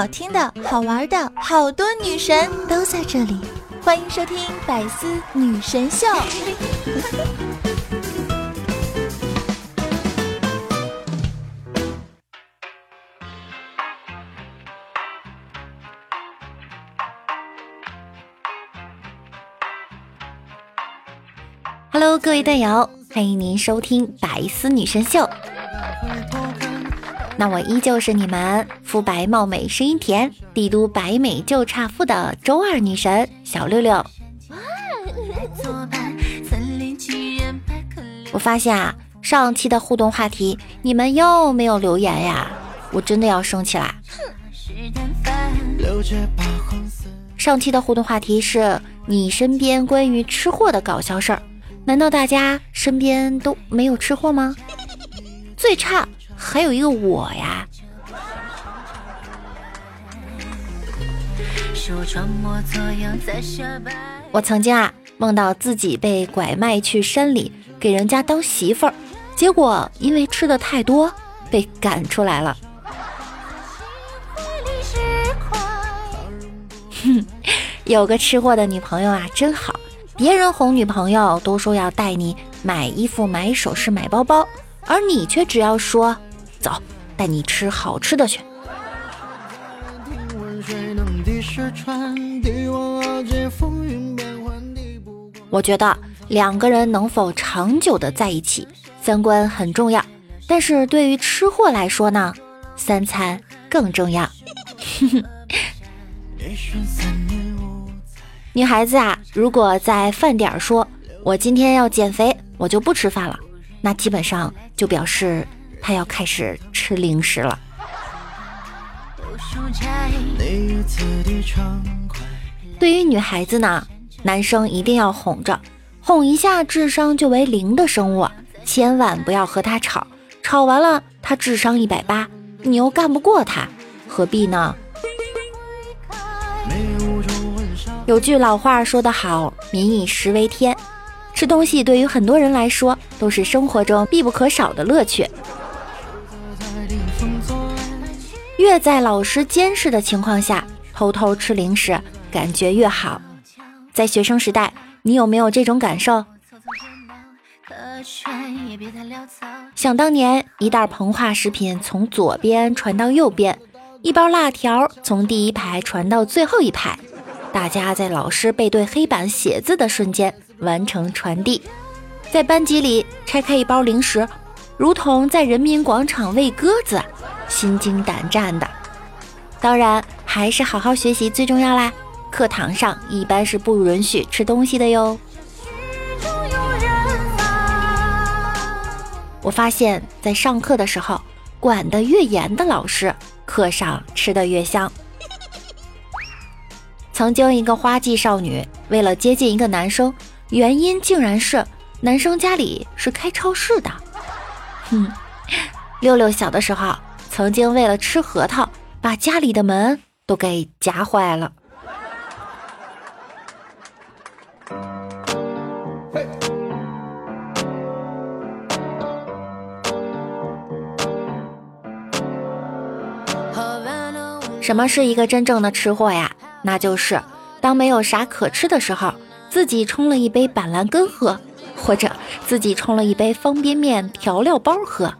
好听的、好玩的，好多女神都在这里，欢迎收听《百思女神秀》。Hello，各位队友，欢迎您收听《百思女神秀》。那我依旧是你们肤白貌美、声音甜、帝都白美就差富的周二女神小六六。我发现啊，上期的互动话题你们又没有留言呀，我真的要生气啦！上期的互动话题是你身边关于吃货的搞笑事儿，难道大家身边都没有吃货吗？最差。还有一个我呀，我曾经啊梦到自己被拐卖去山里给人家当媳妇儿，结果因为吃的太多被赶出来了。哼，有个吃货的女朋友啊真好，别人哄女朋友都说要带你买衣服、买首饰、买包包，而你却只要说。走，带你吃好吃的去。我觉得两个人能否长久的在一起，三观很重要。但是对于吃货来说呢，三餐更重要。女孩子啊，如果在饭点说“我今天要减肥，我就不吃饭了”，那基本上就表示。她要开始吃零食了。对于女孩子呢，男生一定要哄着，哄一下智商就为零的生物，千万不要和他吵，吵完了他智商一百八，你又干不过他，何必呢？有句老话说得好，民以食为天，吃东西对于很多人来说都是生活中必不可少的乐趣。越在老师监视的情况下偷偷吃零食，感觉越好。在学生时代，你有没有这种感受？想当年，一袋膨化食品从左边传到右边，一包辣条从第一排传到最后一排，大家在老师背对黑板写字的瞬间完成传递。在班级里拆开一包零食，如同在人民广场喂鸽子。心惊胆战的，当然还是好好学习最重要啦。课堂上一般是不允许吃东西的哟。我发现，在上课的时候，管得越严的老师，课上吃的越香。曾经一个花季少女，为了接近一个男生，原因竟然是男生家里是开超市的。哼，六六小的时候。曾经为了吃核桃，把家里的门都给夹坏了。什么是一个真正的吃货呀？那就是当没有啥可吃的时候，自己冲了一杯板蓝根喝，或者自己冲了一杯方便面调料包喝。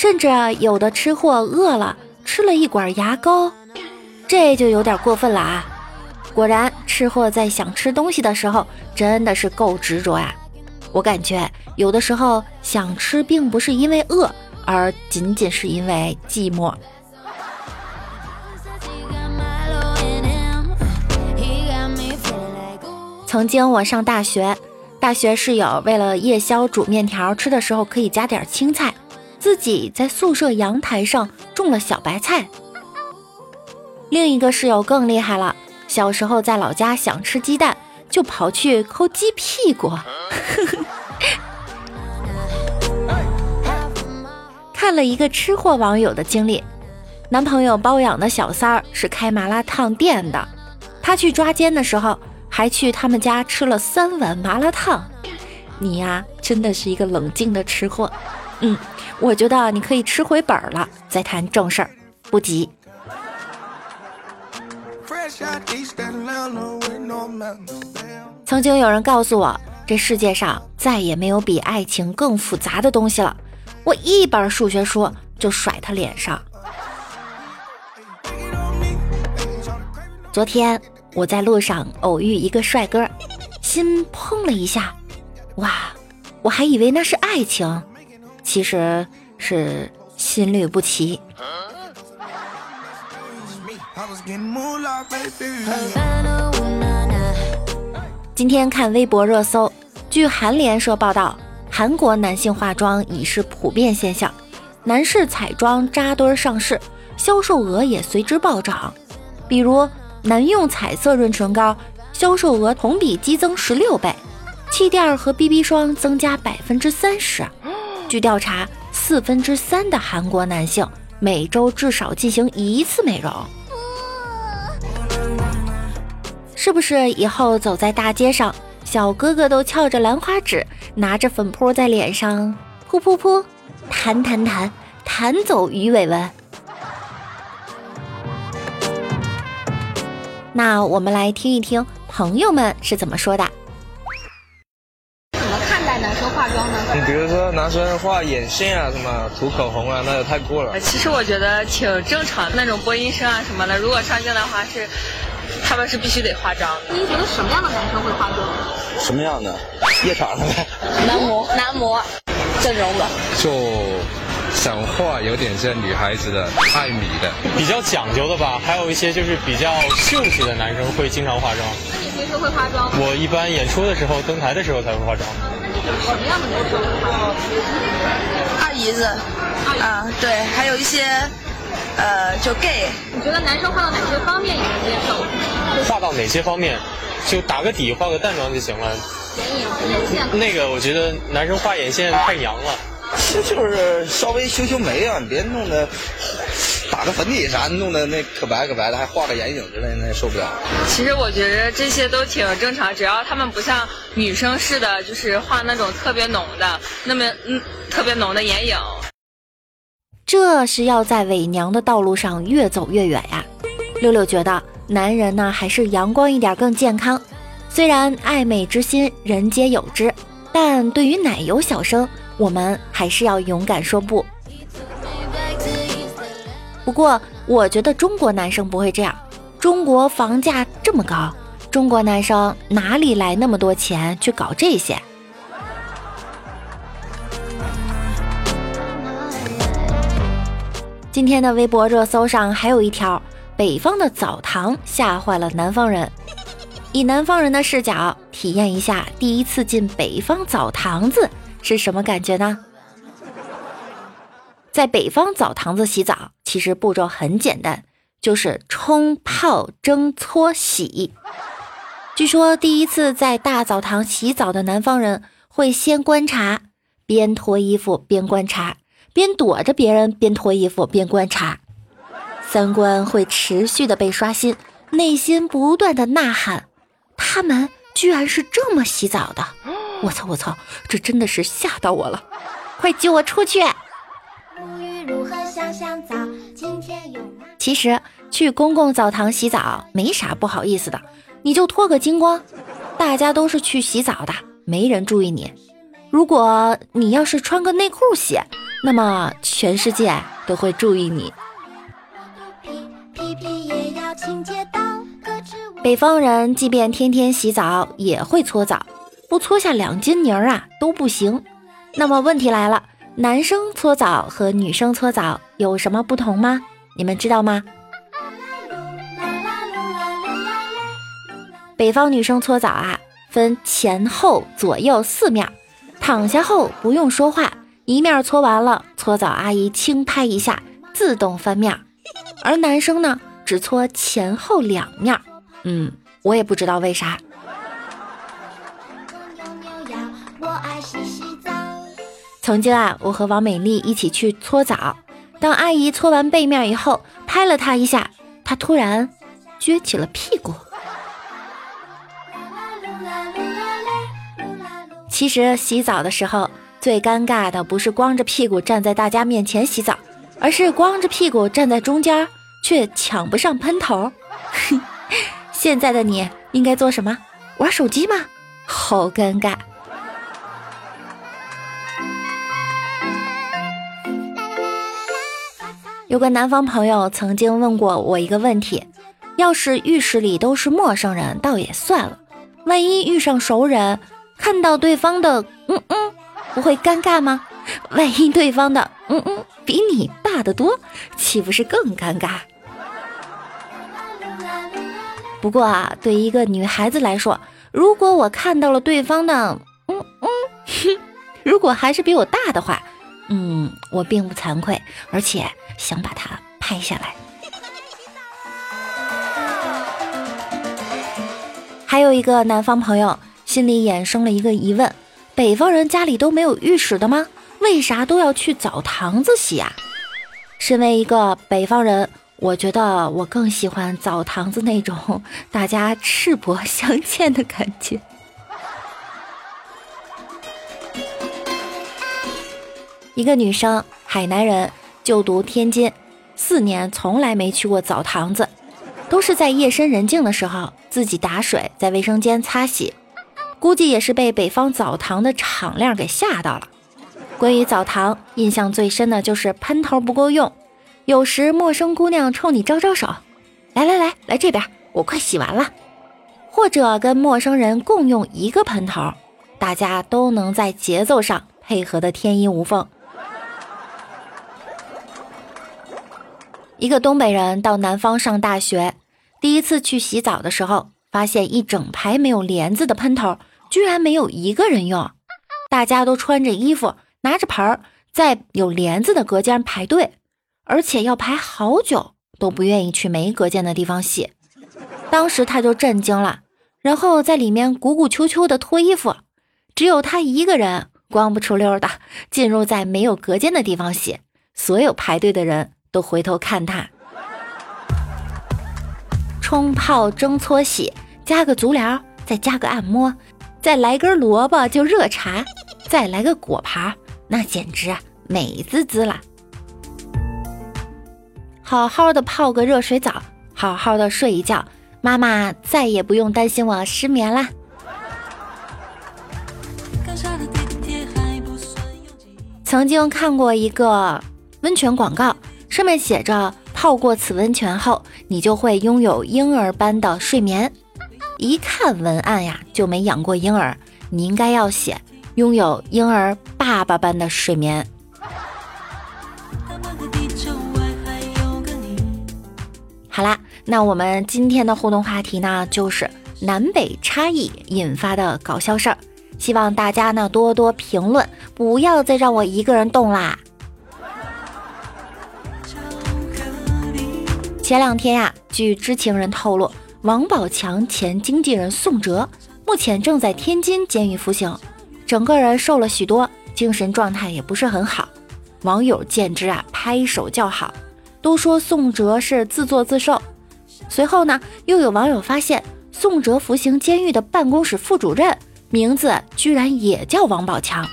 甚至有的吃货饿了吃了一管牙膏，这就有点过分了啊！果然，吃货在想吃东西的时候真的是够执着呀。我感觉有的时候想吃并不是因为饿，而仅仅是因为寂寞。曾经我上大学，大学室友为了夜宵煮面条吃的时候可以加点青菜。自己在宿舍阳台上种了小白菜。另一个室友更厉害了，小时候在老家想吃鸡蛋，就跑去抠鸡屁股。看了一个吃货网友的经历，男朋友包养的小三儿是开麻辣烫店的，他去抓奸的时候还去他们家吃了三碗麻辣烫。你呀，真的是一个冷静的吃货。嗯。我觉得你可以吃回本了，再谈正事儿。不急。曾经有人告诉我，这世界上再也没有比爱情更复杂的东西了。我一本数学书就甩他脸上。昨天我在路上偶遇一个帅哥，心砰了一下，哇！我还以为那是爱情，其实是心律不齐。今天看微博热搜，据韩联社报道，韩国男性化妆已是普遍现象，男士彩妆扎堆上市，销售额也随之暴涨。比如男用彩色润唇膏，销售额同比激增十六倍，气垫和 BB 霜增加百分之三十。据调查，四分之三的韩国男性每周至少进行一次美容。是不是以后走在大街上，小哥哥都翘着兰花指，拿着粉扑在脸上扑扑扑，弹弹弹，弹走鱼尾纹？那我们来听一听朋友们是怎么说的。男生画眼线啊，什么涂口红啊，那就太过了。其实我觉得挺正常，那种播音生啊什么的，如果上镜的话是。他们是必须得化妆。您觉得什么样的男生会化妆？什么样的？夜场的呗。男模，男模，整容的。就想画有点像女孩子的爱米的，比较讲究的吧。还有一些就是比较秀气的男生会经常化妆。平时会化妆？我一般演出的时候、登台的时候才会化妆。什么样的男生会化妆？二姨子。啊，对，还有一些。呃，就 gay，你觉得男生画到哪些方面你能接受？画到哪些方面，就打个底，画个淡妆就行了。眼影、眼线。那个我觉得男生画眼线太娘了。其实就是稍微修修眉啊，你别弄得打个粉底啥，弄的那可白可白的，还画个眼影之类的，那也受不了。其实我觉得这些都挺正常，只要他们不像女生似的，就是画那种特别浓的，那么嗯特别浓的眼影。这是要在伪娘的道路上越走越远呀！六六觉得男人呢还是阳光一点更健康。虽然爱美之心人皆有之，但对于奶油小生，我们还是要勇敢说不。不过我觉得中国男生不会这样，中国房价这么高，中国男生哪里来那么多钱去搞这些？今天的微博热搜上还有一条：北方的澡堂吓坏了南方人。以南方人的视角体验一下第一次进北方澡堂子是什么感觉呢？在北方澡堂子洗澡，其实步骤很简单，就是冲、泡、蒸、搓、洗。据说第一次在大澡堂洗澡的南方人会先观察，边脱衣服边观察。边躲着别人，边脱衣服，边观察，三观会持续的被刷新，内心不断的呐喊：他们居然是这么洗澡的！我操我操，这真的是吓到我了！快救我出去！其实去公共澡堂洗澡没啥不好意思的，你就脱个精光，大家都是去洗澡的，没人注意你。如果你要是穿个内裤洗，那么全世界都会注意你。北方人即便天天洗澡也会搓澡，不搓下两斤泥儿啊都不行。那么问题来了，男生搓澡和女生搓澡有什么不同吗？你们知道吗？北方女生搓澡啊，分前后左右四面。躺下后不用说话，一面搓完了，搓澡阿姨轻拍一下，自动翻面。而男生呢，只搓前后两面。嗯，我也不知道为啥。曾经啊，我和王美丽一起去搓澡，当阿姨搓完背面以后，拍了她一下，她突然撅起了屁股。其实洗澡的时候最尴尬的不是光着屁股站在大家面前洗澡，而是光着屁股站在中间，却抢不上喷头。现在的你应该做什么？玩手机吗？好尴尬。有个南方朋友曾经问过我一个问题：要是浴室里都是陌生人，倒也算了；万一遇上熟人，看到对方的嗯嗯，不会尴尬吗？万一对方的嗯嗯比你大得多，岂不是更尴尬？不过啊，对一个女孩子来说，如果我看到了对方的嗯嗯，如果还是比我大的话，嗯，我并不惭愧，而且。想把它拍下来。还有一个南方朋友心里衍生了一个疑问：北方人家里都没有浴室的吗？为啥都要去澡堂子洗啊？身为一个北方人，我觉得我更喜欢澡堂子那种大家赤膊相见的感觉。一个女生，海南人。就读天津，四年从来没去过澡堂子，都是在夜深人静的时候自己打水在卫生间擦洗。估计也是被北方澡堂的敞亮给吓到了。关于澡堂，印象最深的就是喷头不够用，有时陌生姑娘冲你招招手，来来来，来这边，我快洗完了。或者跟陌生人共用一个喷头，大家都能在节奏上配合的天衣无缝。一个东北人到南方上大学，第一次去洗澡的时候，发现一整排没有帘子的喷头，居然没有一个人用。大家都穿着衣服，拿着盆儿，在有帘子的隔间排队，而且要排好久，都不愿意去没隔间的地方洗。当时他就震惊了，然后在里面鼓鼓秋秋的脱衣服，只有他一个人光不出溜的 进入在没有隔间的地方洗，所有排队的人。都回头看他，冲泡蒸搓洗，加个足疗，再加个按摩，再来根萝卜就热茶，再来个果盘，那简直美滋滋了。好好的泡个热水澡，好好的睡一觉，妈妈再也不用担心我失眠啦。曾经看过一个温泉广告。上面写着：泡过此温泉后，你就会拥有婴儿般的睡眠。一看文案呀，就没养过婴儿。你应该要写拥有婴儿爸爸般的睡眠。好啦，那我们今天的互动话题呢，就是南北差异引发的搞笑事儿。希望大家呢多多评论，不要再让我一个人动啦。前两天呀，据知情人透露，王宝强前经纪人宋哲目前正在天津监狱服刑，整个人瘦了许多，精神状态也不是很好。网友见之啊，拍手叫好，都说宋哲是自作自受。随后呢，又有网友发现宋哲服刑监狱的办公室副主任名字居然也叫王宝强，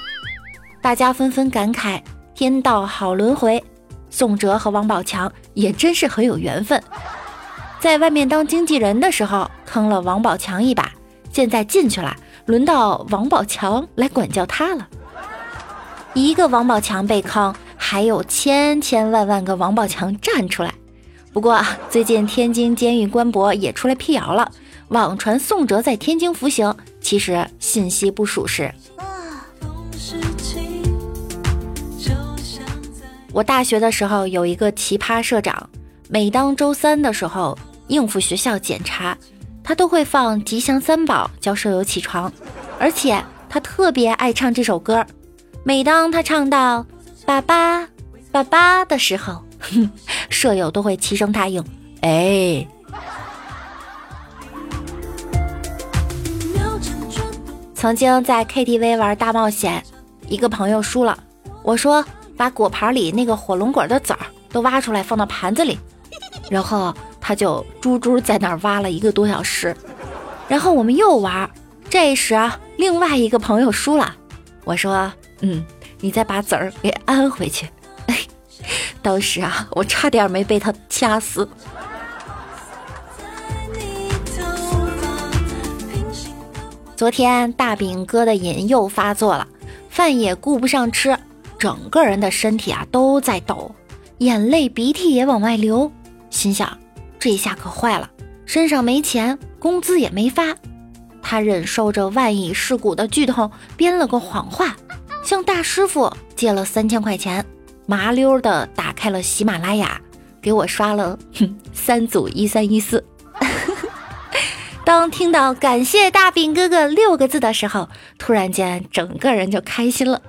大家纷纷感慨：天道好轮回。宋哲和王宝强也真是很有缘分，在外面当经纪人的时候坑了王宝强一把，现在进去了，轮到王宝强来管教他了。一个王宝强被坑，还有千千万万个王宝强站出来。不过最近天津监狱官博也出来辟谣了，网传宋哲在天津服刑，其实信息不属实。我大学的时候有一个奇葩社长，每当周三的时候应付学校检查，他都会放《吉祥三宝》叫舍友起床，而且他特别爱唱这首歌。每当他唱到“爸爸，爸爸”的时候，舍友都会齐声答应。哎，曾经在 KTV 玩大冒险，一个朋友输了，我说。把果盘里那个火龙果的籽儿都挖出来，放到盘子里，然后他就猪猪在那儿挖了一个多小时。然后我们又玩，这时，另外一个朋友输了。我说：“嗯，你再把籽儿给安回去。”当时啊，我差点没被他掐死。昨天大饼哥的瘾又发作了，饭也顾不上吃，整个人的身体啊都在抖，眼泪鼻涕也往外流。心想，这下可坏了，身上没钱，工资也没发。他忍受着万亿尸骨的剧痛，编了个谎话，向大师傅借了三千块钱，麻溜的打开了喜马拉雅，给我刷了三组一三一四。当听到“感谢大饼哥哥”六个字的时候，突然间整个人就开心了。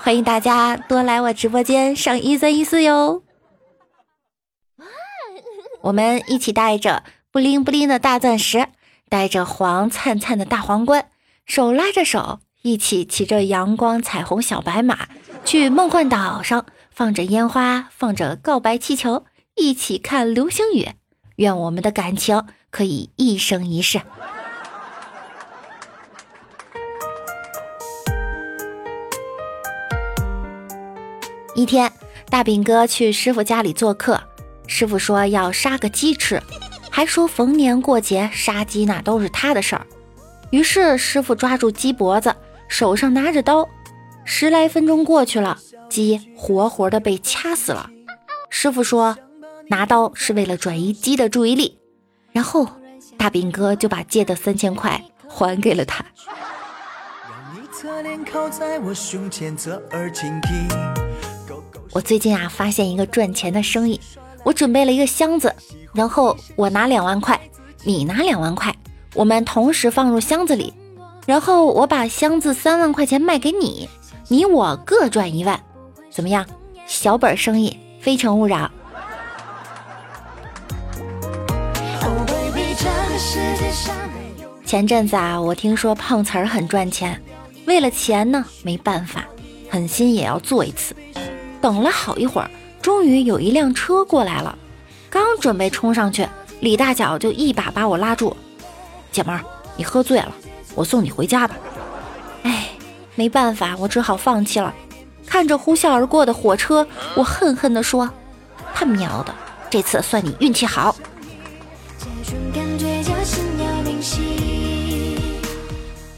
欢迎大家多来我直播间上一三一四哟！我们一起带着布灵布灵的大钻石，带着黄灿灿的大皇冠，手拉着手，一起骑着阳光彩虹小白马，去梦幻岛上，放着烟花，放着告白气球，一起看流星雨。愿我们的感情。可以一生一世。一天，大饼哥去师傅家里做客，师傅说要杀个鸡吃，还说逢年过节杀鸡那都是他的事儿。于是师傅抓住鸡脖子，手上拿着刀，十来分钟过去了，鸡活活的被掐死了。师傅说，拿刀是为了转移鸡的注意力。然后，大饼哥就把借的三千块还给了他。我我最近啊，发现一个赚钱的生意。我准备了一个箱子，然后我拿两万块，你拿两万块，我们同时放入箱子里，然后我把箱子三万块钱卖给你，你我各赚一万，怎么样？小本生意，非诚勿扰。前阵子啊，我听说碰瓷儿很赚钱，为了钱呢，没办法，狠心也要做一次。等了好一会儿，终于有一辆车过来了，刚准备冲上去，李大脚就一把把我拉住：“姐们儿，你喝醉了，我送你回家吧。”哎，没办法，我只好放弃了。看着呼啸而过的火车，我恨恨地说：“他喵的，这次算你运气好。”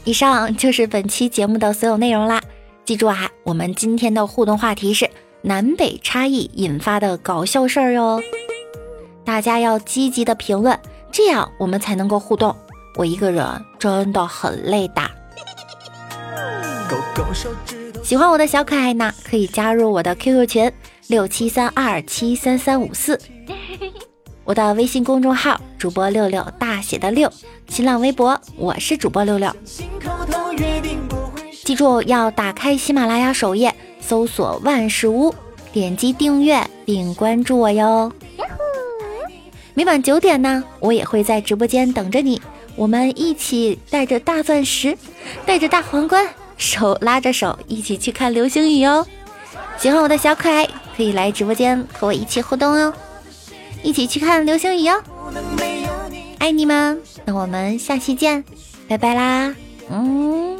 以上就是本期节目的所有内容啦！记住啊，我们今天的互动话题是南北差异引发的搞笑事儿哟，大家要积极的评论，这样我们才能够互动。我一个人真的很累的。喜欢我的小可爱呢，可以加入我的 QQ 群六七三二七三三五四。我的微信公众号主播六六大写的六，新浪微博我是主播六六。记住要打开喜马拉雅首页，搜索万事屋，点击订阅并关注我哟。每晚九点呢，我也会在直播间等着你，我们一起带着大钻石，带着大皇冠，手拉着手，一起去看流星雨哦。喜欢我的小可爱，可以来直播间和我一起互动哦。一起去看流星雨哦！爱你们，那我们下期见，拜拜啦！嗯